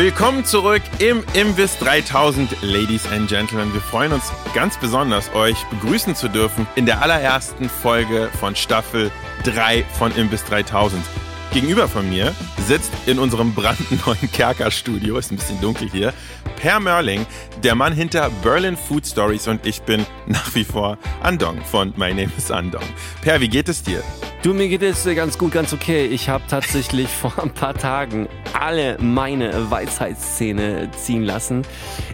Willkommen zurück im Imbiss 3000, Ladies and Gentlemen. Wir freuen uns ganz besonders, euch begrüßen zu dürfen in der allerersten Folge von Staffel 3 von Imbiss 3000. Gegenüber von mir sitzt in unserem brandneuen Kerkerstudio, ist ein bisschen dunkel hier, Per Merling, der Mann hinter Berlin Food Stories und ich bin nach wie vor Andong von My Name is Andong. Per, wie geht es dir? Du, mir geht es ganz gut, ganz okay. Ich habe tatsächlich vor ein paar Tagen alle meine Weisheitszähne ziehen lassen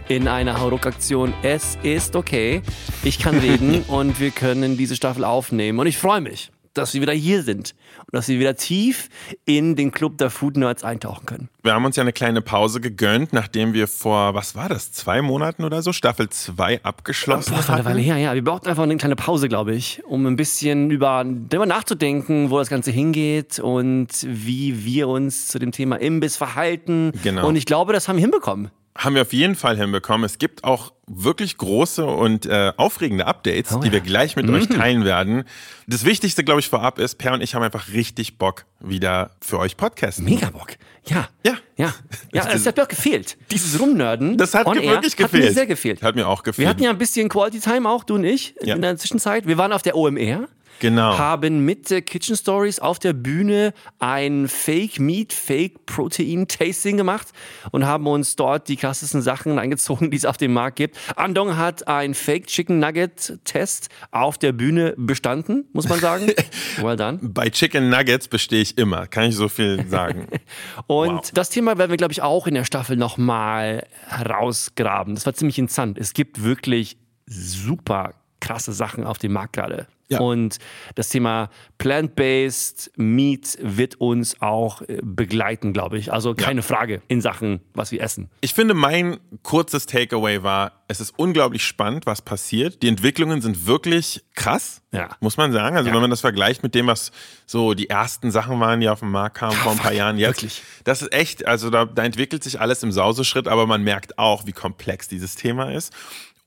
in einer Hauruck-Aktion. Es ist okay. Ich kann reden und wir können diese Staffel aufnehmen und ich freue mich dass wir wieder hier sind und dass wir wieder tief in den Club der Food Nerds eintauchen können. Wir haben uns ja eine kleine Pause gegönnt, nachdem wir vor, was war das, zwei Monaten oder so, Staffel 2 abgeschlossen haben. Das war eine Weile her, ja. Wir brauchten einfach eine kleine Pause, glaube ich, um ein bisschen über, darüber nachzudenken, wo das Ganze hingeht und wie wir uns zu dem Thema Imbiss verhalten. Genau. Und ich glaube, das haben wir hinbekommen haben wir auf jeden Fall hinbekommen. Es gibt auch wirklich große und äh, aufregende Updates, oh, die wir gleich mit mhm. euch teilen werden. Das Wichtigste, glaube ich, vorab ist, Per und ich haben einfach richtig Bock, wieder für euch podcasten. Mega Bock. Ja. Ja. Ja. Ja, es hat mir gefehlt. Dieses Rumnörden. Das hat mir wirklich gefehlt. Hat mir sehr gefehlt. Hat mir auch gefehlt. Wir hatten ja ein bisschen Quality Time auch, du und ich, ja. in der Zwischenzeit. Wir waren auf der OMR genau. haben mit äh, Kitchen Stories auf der Bühne ein Fake Meat, Fake Protein Tasting gemacht und haben uns dort die krassesten Sachen eingezogen, die es auf dem Markt gibt. Andong hat ein Fake Chicken Nugget Test auf der Bühne bestanden, muss man sagen. well done. Bei Chicken Nuggets bestehe ich immer, kann ich so viel sagen. und wow. das Thema werden wir, glaube ich, auch in der Staffel nochmal herausgraben. Das war ziemlich interessant. Es gibt wirklich super krasse Sachen auf dem Markt gerade. Ja. Und das Thema Plant-Based Meat wird uns auch äh, begleiten, glaube ich. Also keine ja. Frage in Sachen, was wir essen. Ich finde, mein kurzes Takeaway war, es ist unglaublich spannend, was passiert. Die Entwicklungen sind wirklich krass, ja. muss man sagen. Also wenn man das vergleicht mit dem, was so die ersten Sachen waren, die auf den Markt kamen vor ein paar Jahren jetzt. Wirklich. Das ist echt, also da, da entwickelt sich alles im Sauseschritt, aber man merkt auch, wie komplex dieses Thema ist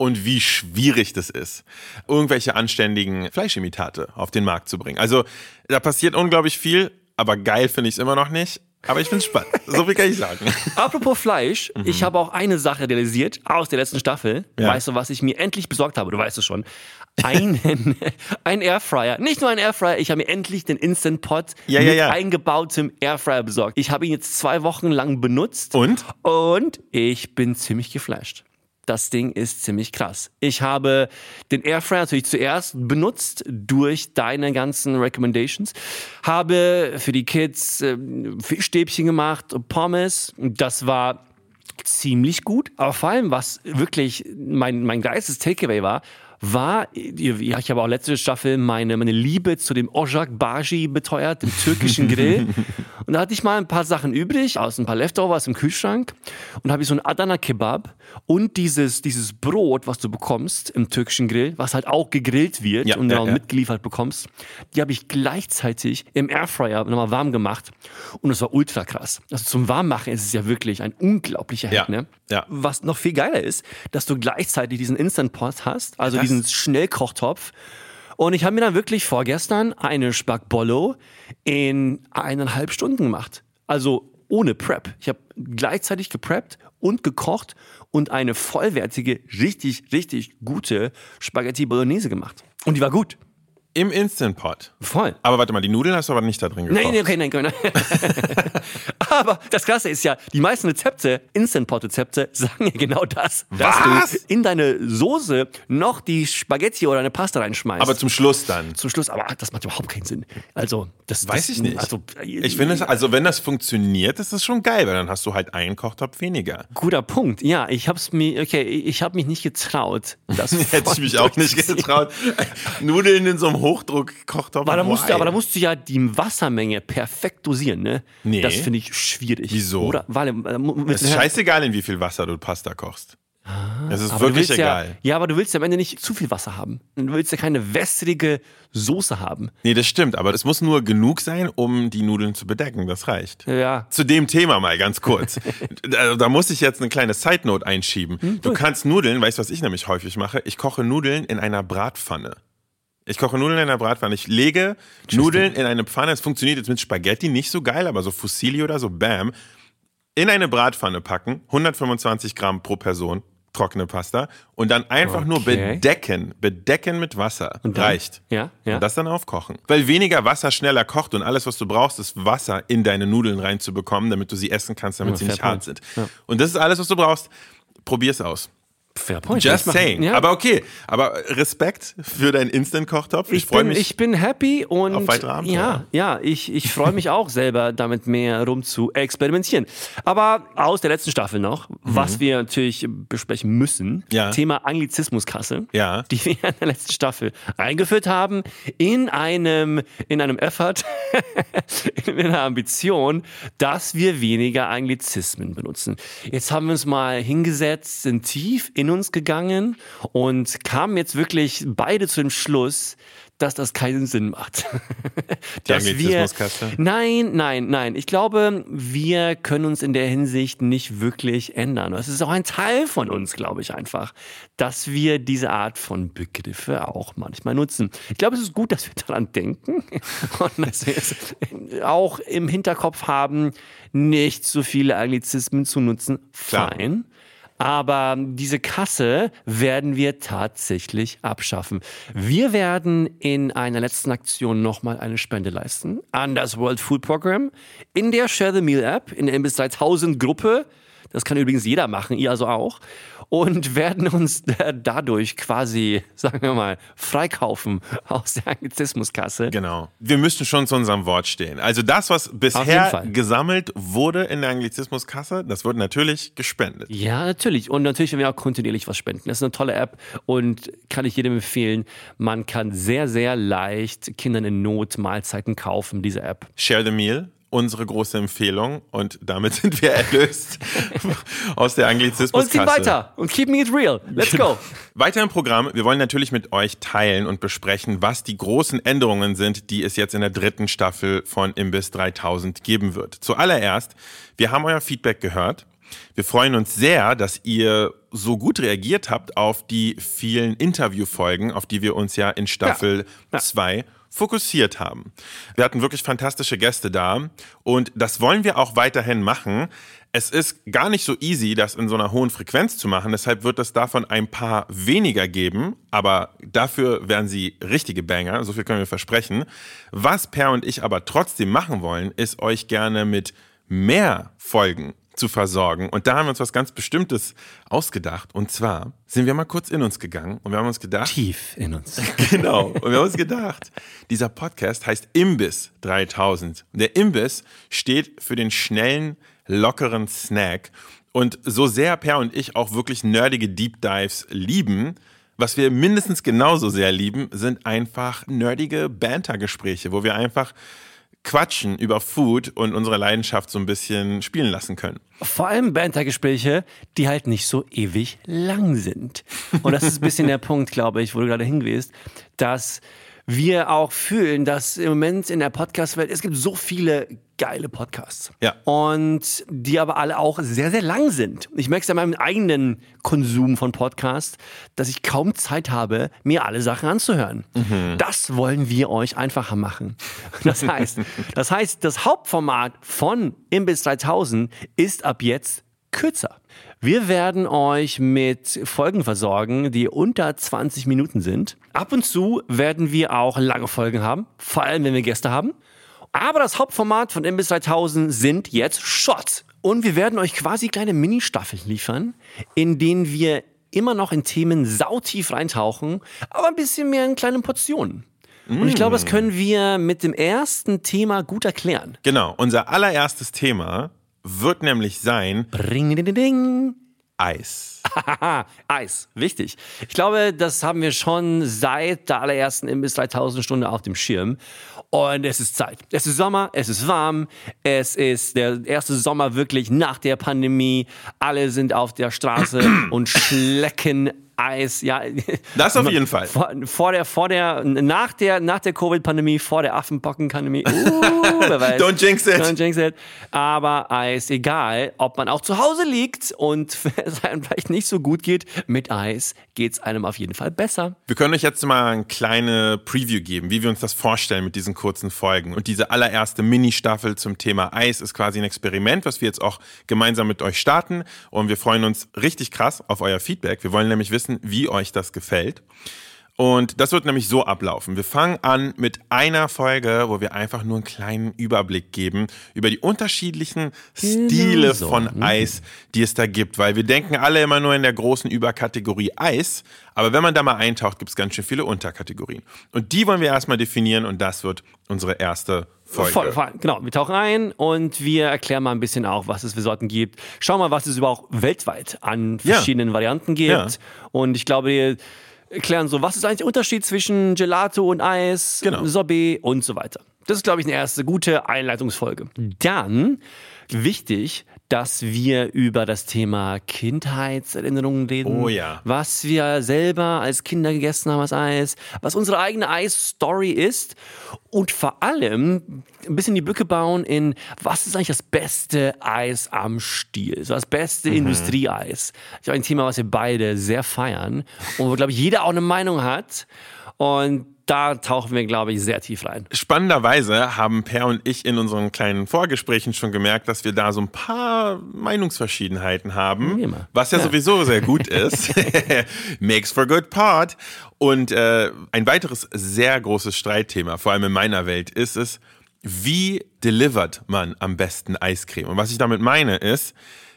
und wie schwierig das ist, irgendwelche anständigen Fleischimitate auf den Markt zu bringen. Also da passiert unglaublich viel, aber geil finde ich es immer noch nicht. Aber ich bin spannend. So viel kann ich sagen. Apropos Fleisch, mhm. ich habe auch eine Sache realisiert aus der letzten Staffel. Ja. Weißt du, was ich mir endlich besorgt habe? Du weißt es schon. Einen, ein Airfryer. Nicht nur ein Airfryer, ich habe mir endlich den Instant Pot ja, mit ja, eingebautem Airfryer besorgt. Ich habe ihn jetzt zwei Wochen lang benutzt. Und? Und ich bin ziemlich geflasht das Ding ist ziemlich krass. Ich habe den Airfryer natürlich zuerst benutzt durch deine ganzen Recommendations, habe für die Kids äh, Fischstäbchen gemacht, Pommes. Das war ziemlich gut. Aber vor allem, was wirklich mein, mein geistes Takeaway war, war, ja, ich habe auch letzte Staffel meine, meine Liebe zu dem Ojak Baji beteuert, dem türkischen Grill. und da hatte ich mal ein paar Sachen übrig, aus ein paar Leftovers im Kühlschrank. Und habe ich so ein Adana Kebab und dieses, dieses Brot, was du bekommst im türkischen Grill, was halt auch gegrillt wird ja, und dann ja, mitgeliefert bekommst, die habe ich gleichzeitig im Airfryer nochmal warm gemacht. Und das war ultra krass. Also zum Warmmachen ist es ja wirklich ein unglaublicher Hack, ne? Ja. Was noch viel geiler ist, dass du gleichzeitig diesen Instant Pot hast, also das diesen Schnellkochtopf. Und ich habe mir dann wirklich vorgestern eine Spackbollo in eineinhalb Stunden gemacht. Also ohne Prep. Ich habe gleichzeitig gepreppt und gekocht und eine vollwertige, richtig, richtig gute Spaghetti Bolognese gemacht. Und die war gut. Im Instant Pot. Voll. Aber warte mal, die Nudeln hast du aber nicht da drin gekocht. Nein, okay, nein, nein. aber das Krasse ist ja, die meisten Rezepte, Instant Pot Rezepte, sagen ja genau das. Was? Dass du in deine Soße noch die Spaghetti oder eine Pasta reinschmeißt. Aber zum Schluss dann. Zum Schluss, aber das macht überhaupt keinen Sinn. Also, das weiß das, ich nicht. Also, ich finde es, also wenn das funktioniert, ist das schon geil, weil dann hast du halt einen Kochtopf weniger. Guter Punkt. Ja, ich hab's mir, okay, ich habe mich nicht getraut. Das Hätte ich mich auch nicht getraut. Nudeln in so einem Hochdruck-Kochtopf. Aber, da musst du, aber da musst du ja die Wassermenge perfekt dosieren, ne? Nee. Das finde ich schwierig. Wieso? Oder, weil, äh, es ist scheißegal, in wie viel Wasser du Pasta kochst. Es ist aber wirklich egal. Ja, ja, aber du willst ja am Ende nicht zu viel Wasser haben. Du willst ja keine wässrige Soße haben. Nee, das stimmt, aber es muss nur genug sein, um die Nudeln zu bedecken. Das reicht. Ja. Zu dem Thema mal ganz kurz. da, da, muss ich jetzt eine kleine Side Note einschieben. Hm, du kannst Nudeln, weißt du, was ich nämlich häufig mache? Ich koche Nudeln in einer Bratpfanne. Ich koche Nudeln in einer Bratpfanne. Ich lege Nudeln in eine Pfanne. Es funktioniert jetzt mit Spaghetti nicht so geil, aber so Fusilli oder so, bam. in eine Bratpfanne packen, 125 Gramm pro Person, trockene Pasta und dann einfach okay. nur bedecken, bedecken mit Wasser. Und dann? Reicht. Ja, ja. Und das dann aufkochen. Weil weniger Wasser schneller kocht und alles, was du brauchst, ist Wasser in deine Nudeln reinzubekommen, damit du sie essen kannst, damit ja, sie nicht hart sind. Ja. Und das ist alles, was du brauchst. Probier's aus. Fair point. Just saying. Ja. Aber okay. Aber Respekt für deinen Instant-Kochtopf. Ich, ich freue mich. Ich bin happy und auf weitere Abenteuer. ja, ja, ich, ich freue mich auch selber damit mehr rum zu experimentieren. Aber aus der letzten Staffel noch, mhm. was wir natürlich besprechen müssen, ja. Thema Anglizismuskasse, ja. die wir in der letzten Staffel eingeführt haben, in einem, in einem Effort, in einer Ambition, dass wir weniger Anglizismen benutzen. Jetzt haben wir uns mal hingesetzt, sind tief in uns gegangen und kamen jetzt wirklich beide zu dem Schluss, dass das keinen Sinn macht. dass wir, nein, nein, nein. Ich glaube, wir können uns in der Hinsicht nicht wirklich ändern. Es ist auch ein Teil von uns, glaube ich einfach, dass wir diese Art von Begriffe auch manchmal nutzen. Ich glaube, es ist gut, dass wir daran denken und dass wir es auch im Hinterkopf haben, nicht so viele Anglizismen zu nutzen. Fein. Aber diese Kasse werden wir tatsächlich abschaffen. Wir werden in einer letzten Aktion nochmal eine Spende leisten an das World Food Program in der Share the Meal App, in der Imbiss 3000 Gruppe. Das kann übrigens jeder machen, ihr also auch und werden uns dadurch quasi, sagen wir mal, freikaufen aus der Anglizismuskasse. Genau. Wir müssen schon zu unserem Wort stehen. Also das, was bisher gesammelt wurde in der Anglizismuskasse, das wird natürlich gespendet. Ja, natürlich. Und natürlich werden wir auch kontinuierlich was spenden. Das ist eine tolle App und kann ich jedem empfehlen. Man kann sehr, sehr leicht Kindern in Not Mahlzeiten kaufen, diese App. Share the Meal unsere große Empfehlung und damit sind wir erlöst aus der Anglizismus. Und ziehen weiter und keeping it real. Let's go. Weiter im Programm. Wir wollen natürlich mit euch teilen und besprechen, was die großen Änderungen sind, die es jetzt in der dritten Staffel von Imbiss 3000 geben wird. Zuallererst, wir haben euer Feedback gehört. Wir freuen uns sehr, dass ihr so gut reagiert habt auf die vielen Interviewfolgen, auf die wir uns ja in Staffel 2 ja. ja fokussiert haben. Wir hatten wirklich fantastische Gäste da und das wollen wir auch weiterhin machen. Es ist gar nicht so easy, das in so einer hohen Frequenz zu machen. Deshalb wird es davon ein paar weniger geben, aber dafür werden sie richtige Banger. So viel können wir versprechen. Was Per und ich aber trotzdem machen wollen, ist euch gerne mit mehr Folgen zu versorgen. Und da haben wir uns was ganz Bestimmtes ausgedacht. Und zwar sind wir mal kurz in uns gegangen und wir haben uns gedacht. Tief in uns. Genau. Und wir haben uns gedacht, dieser Podcast heißt Imbiss 3000. Der Imbiss steht für den schnellen, lockeren Snack. Und so sehr Per und ich auch wirklich nerdige Deep Dives lieben, was wir mindestens genauso sehr lieben, sind einfach nerdige Banter-Gespräche, wo wir einfach quatschen über Food und unsere Leidenschaft so ein bisschen spielen lassen können. Vor allem Bantergespräche, die halt nicht so ewig lang sind. Und das ist ein bisschen der Punkt, glaube ich, wo du gerade hingehst, dass wir auch fühlen, dass im Moment in der Podcast-Welt, es gibt so viele geile Podcasts. Ja. Und die aber alle auch sehr, sehr lang sind. Ich merke es ja meinem eigenen Konsum von Podcasts, dass ich kaum Zeit habe, mir alle Sachen anzuhören. Mhm. Das wollen wir euch einfacher machen. Das heißt, das heißt, das Hauptformat von Imbiss 3000 ist ab jetzt kürzer. Wir werden euch mit Folgen versorgen, die unter 20 Minuten sind. Ab und zu werden wir auch lange Folgen haben, vor allem wenn wir Gäste haben. Aber das Hauptformat von Imbiss 3000 sind jetzt Shots. Und wir werden euch quasi kleine Mini-Staffeln liefern, in denen wir immer noch in Themen sautief reintauchen, aber ein bisschen mehr in kleinen Portionen. Und ich glaube, das können wir mit dem ersten Thema gut erklären. Genau, unser allererstes Thema wird nämlich sein Bring, ding, ding. Eis. Eis, wichtig. Ich glaube, das haben wir schon seit der allerersten Imbiss 3000 Stunde auf dem Schirm. Und es ist Zeit. Es ist Sommer, es ist warm, es ist der erste Sommer wirklich nach der Pandemie. Alle sind auf der Straße und schlecken Eis, ja. Das auf jeden Fall. Vor, vor der, vor der, nach der, nach der Covid-Pandemie, vor der Affenpocken-Pandemie. Uh, Don't jinx it. Don't jinx it. Aber Eis, egal, ob man auch zu Hause liegt und es einem vielleicht nicht so gut geht, mit Eis geht es einem auf jeden Fall besser. Wir können euch jetzt mal eine kleine Preview geben, wie wir uns das vorstellen mit diesen kurzen Folgen. Und diese allererste Mini-Staffel zum Thema Eis ist quasi ein Experiment, was wir jetzt auch gemeinsam mit euch starten. Und wir freuen uns richtig krass auf euer Feedback. Wir wollen nämlich wissen, wie euch das gefällt. Und das wird nämlich so ablaufen. Wir fangen an mit einer Folge, wo wir einfach nur einen kleinen Überblick geben über die unterschiedlichen Stile genau so. von Eis, die es da gibt. Weil wir denken alle immer nur in der großen Überkategorie Eis. Aber wenn man da mal eintaucht, gibt es ganz schön viele Unterkategorien. Und die wollen wir erstmal definieren und das wird unsere erste Folge. Voll, voll, genau, wir tauchen ein und wir erklären mal ein bisschen auch, was es für Sorten gibt. Schauen mal, was es überhaupt weltweit an verschiedenen ja. Varianten gibt. Ja. Und ich glaube, erklären so, was ist eigentlich der Unterschied zwischen Gelato und Eis, genau. Sorbet und so weiter. Das ist, glaube ich, eine erste gute Einleitungsfolge. Dann, wichtig, dass wir über das Thema Kindheitserinnerungen reden. Oh ja. Was wir selber als Kinder gegessen haben als Eis, was unsere eigene Eis-Story ist und vor allem ein bisschen die Brücke bauen in, was ist eigentlich das beste Eis am Stiel, so das beste mhm. Industrieeis. Das ist ein Thema, was wir beide sehr feiern und wo, glaube ich, jeder auch eine Meinung hat. Und da tauchen wir, glaube ich, sehr tief rein. Spannenderweise haben Per und ich in unseren kleinen Vorgesprächen schon gemerkt, dass wir da so ein paar Meinungsverschiedenheiten haben, was ja, ja, sowieso sehr gut ist. Makes for good pod. Und äh, ein weiteres sehr großes Streitthema, vor allem in meiner Welt, ist es, wie delivert man am besten Eiscreme? Und was ich damit meine ist,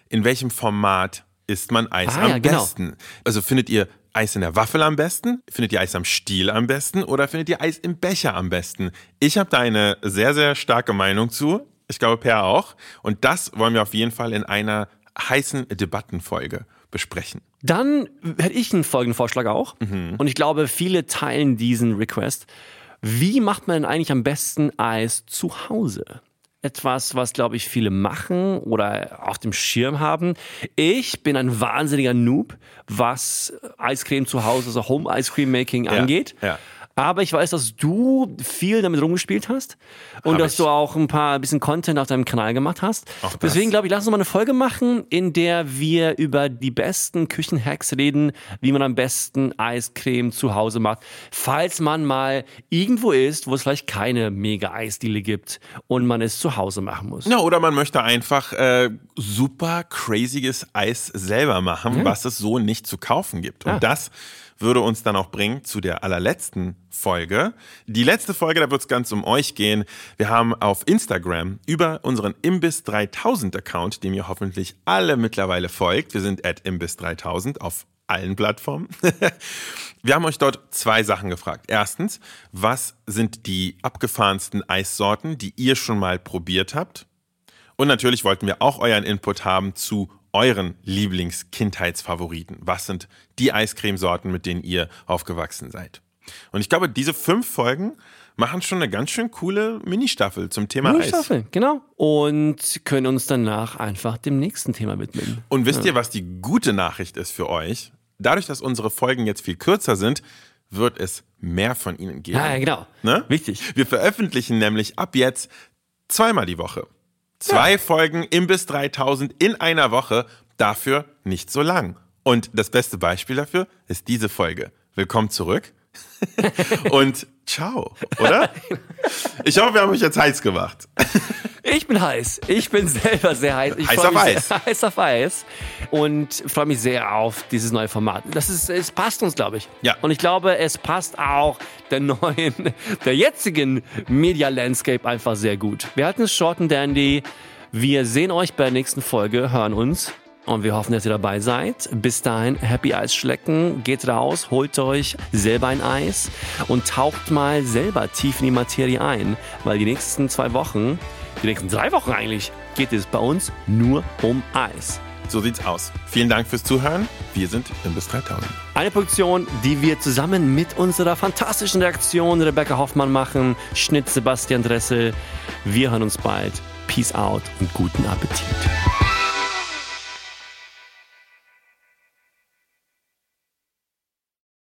in welchem Format isst man Eis ah, am ja, genau. besten? Also findet ihr Eis in der Waffel am besten? Findet ihr Eis am Stiel am besten? Oder findet ihr Eis im Becher am besten? Ich habe da eine sehr, sehr starke Meinung zu. Ich glaube, Per auch. Und das wollen wir auf jeden Fall in einer heißen Debattenfolge besprechen. Dann hätte ich einen folgenden Vorschlag auch. Mhm. Und ich glaube, viele teilen diesen Request. Wie macht man denn eigentlich am besten Eis zu Hause? Etwas, was, glaube ich, viele machen oder auf dem Schirm haben. Ich bin ein wahnsinniger Noob, was Eiscreme zu Hause, also Home Ice Cream Making angeht. Ja, ja. Aber ich weiß, dass du viel damit rumgespielt hast und Hab dass ich. du auch ein paar ein bisschen Content auf deinem Kanal gemacht hast. Auch Deswegen glaube ich, lass uns mal eine Folge machen, in der wir über die besten Küchenhacks reden, wie man am besten Eiscreme zu Hause macht. Falls man mal irgendwo ist, wo es vielleicht keine mega Eisdiele gibt und man es zu Hause machen muss. Ja, oder man möchte einfach äh, super crazyes Eis selber machen, ja. was es so nicht zu kaufen gibt. Und ja. das würde uns dann auch bringen zu der allerletzten Folge. Die letzte Folge, da wird es ganz um euch gehen. Wir haben auf Instagram über unseren Imbiss 3000 Account, dem ihr hoffentlich alle mittlerweile folgt. Wir sind at Imbiss 3000 auf allen Plattformen. Wir haben euch dort zwei Sachen gefragt. Erstens, was sind die abgefahrensten Eissorten, die ihr schon mal probiert habt? Und natürlich wollten wir auch euren Input haben zu euren Lieblings-Kindheitsfavoriten? Was sind die Eiscremesorten, mit denen ihr aufgewachsen seid? Und ich glaube, diese fünf Folgen machen schon eine ganz schön coole Ministaffel zum Thema Mini-Staffel, Eis. genau. Und können uns danach einfach dem nächsten Thema widmen. Und wisst ja. ihr, was die gute Nachricht ist für euch? Dadurch, dass unsere Folgen jetzt viel kürzer sind, wird es mehr von ihnen geben. Ja, genau. Ne? Wichtig. Wir veröffentlichen nämlich ab jetzt zweimal die Woche. Zwei ja. Folgen Imbiss 3000 in einer Woche, dafür nicht so lang. Und das beste Beispiel dafür ist diese Folge. Willkommen zurück. Und ciao, oder? Ich hoffe, wir haben euch jetzt heiß gemacht. Ich bin heiß. Ich bin selber sehr heiß. Ich heiß auf Eis. Sehr, heiß auf Eis. Und freue mich sehr auf dieses neue Format. Das ist, es passt uns, glaube ich. Ja. Und ich glaube, es passt auch der neuen, der jetzigen Media Landscape einfach sehr gut. Wir hatten es Short and Dandy. Wir sehen euch bei der nächsten Folge, hören uns. Und wir hoffen, dass ihr dabei seid. Bis dahin, Happy Eis schlecken. Geht raus, holt euch selber ein Eis und taucht mal selber tief in die Materie ein. Weil die nächsten zwei Wochen die nächsten drei Wochen eigentlich geht es bei uns nur um Eis. So sieht's aus. Vielen Dank fürs Zuhören. Wir sind Imbiss 3000. Eine Produktion, die wir zusammen mit unserer fantastischen Reaktion Rebecca Hoffmann machen. Schnitt Sebastian Dressel. Wir hören uns bald. Peace out und guten Appetit.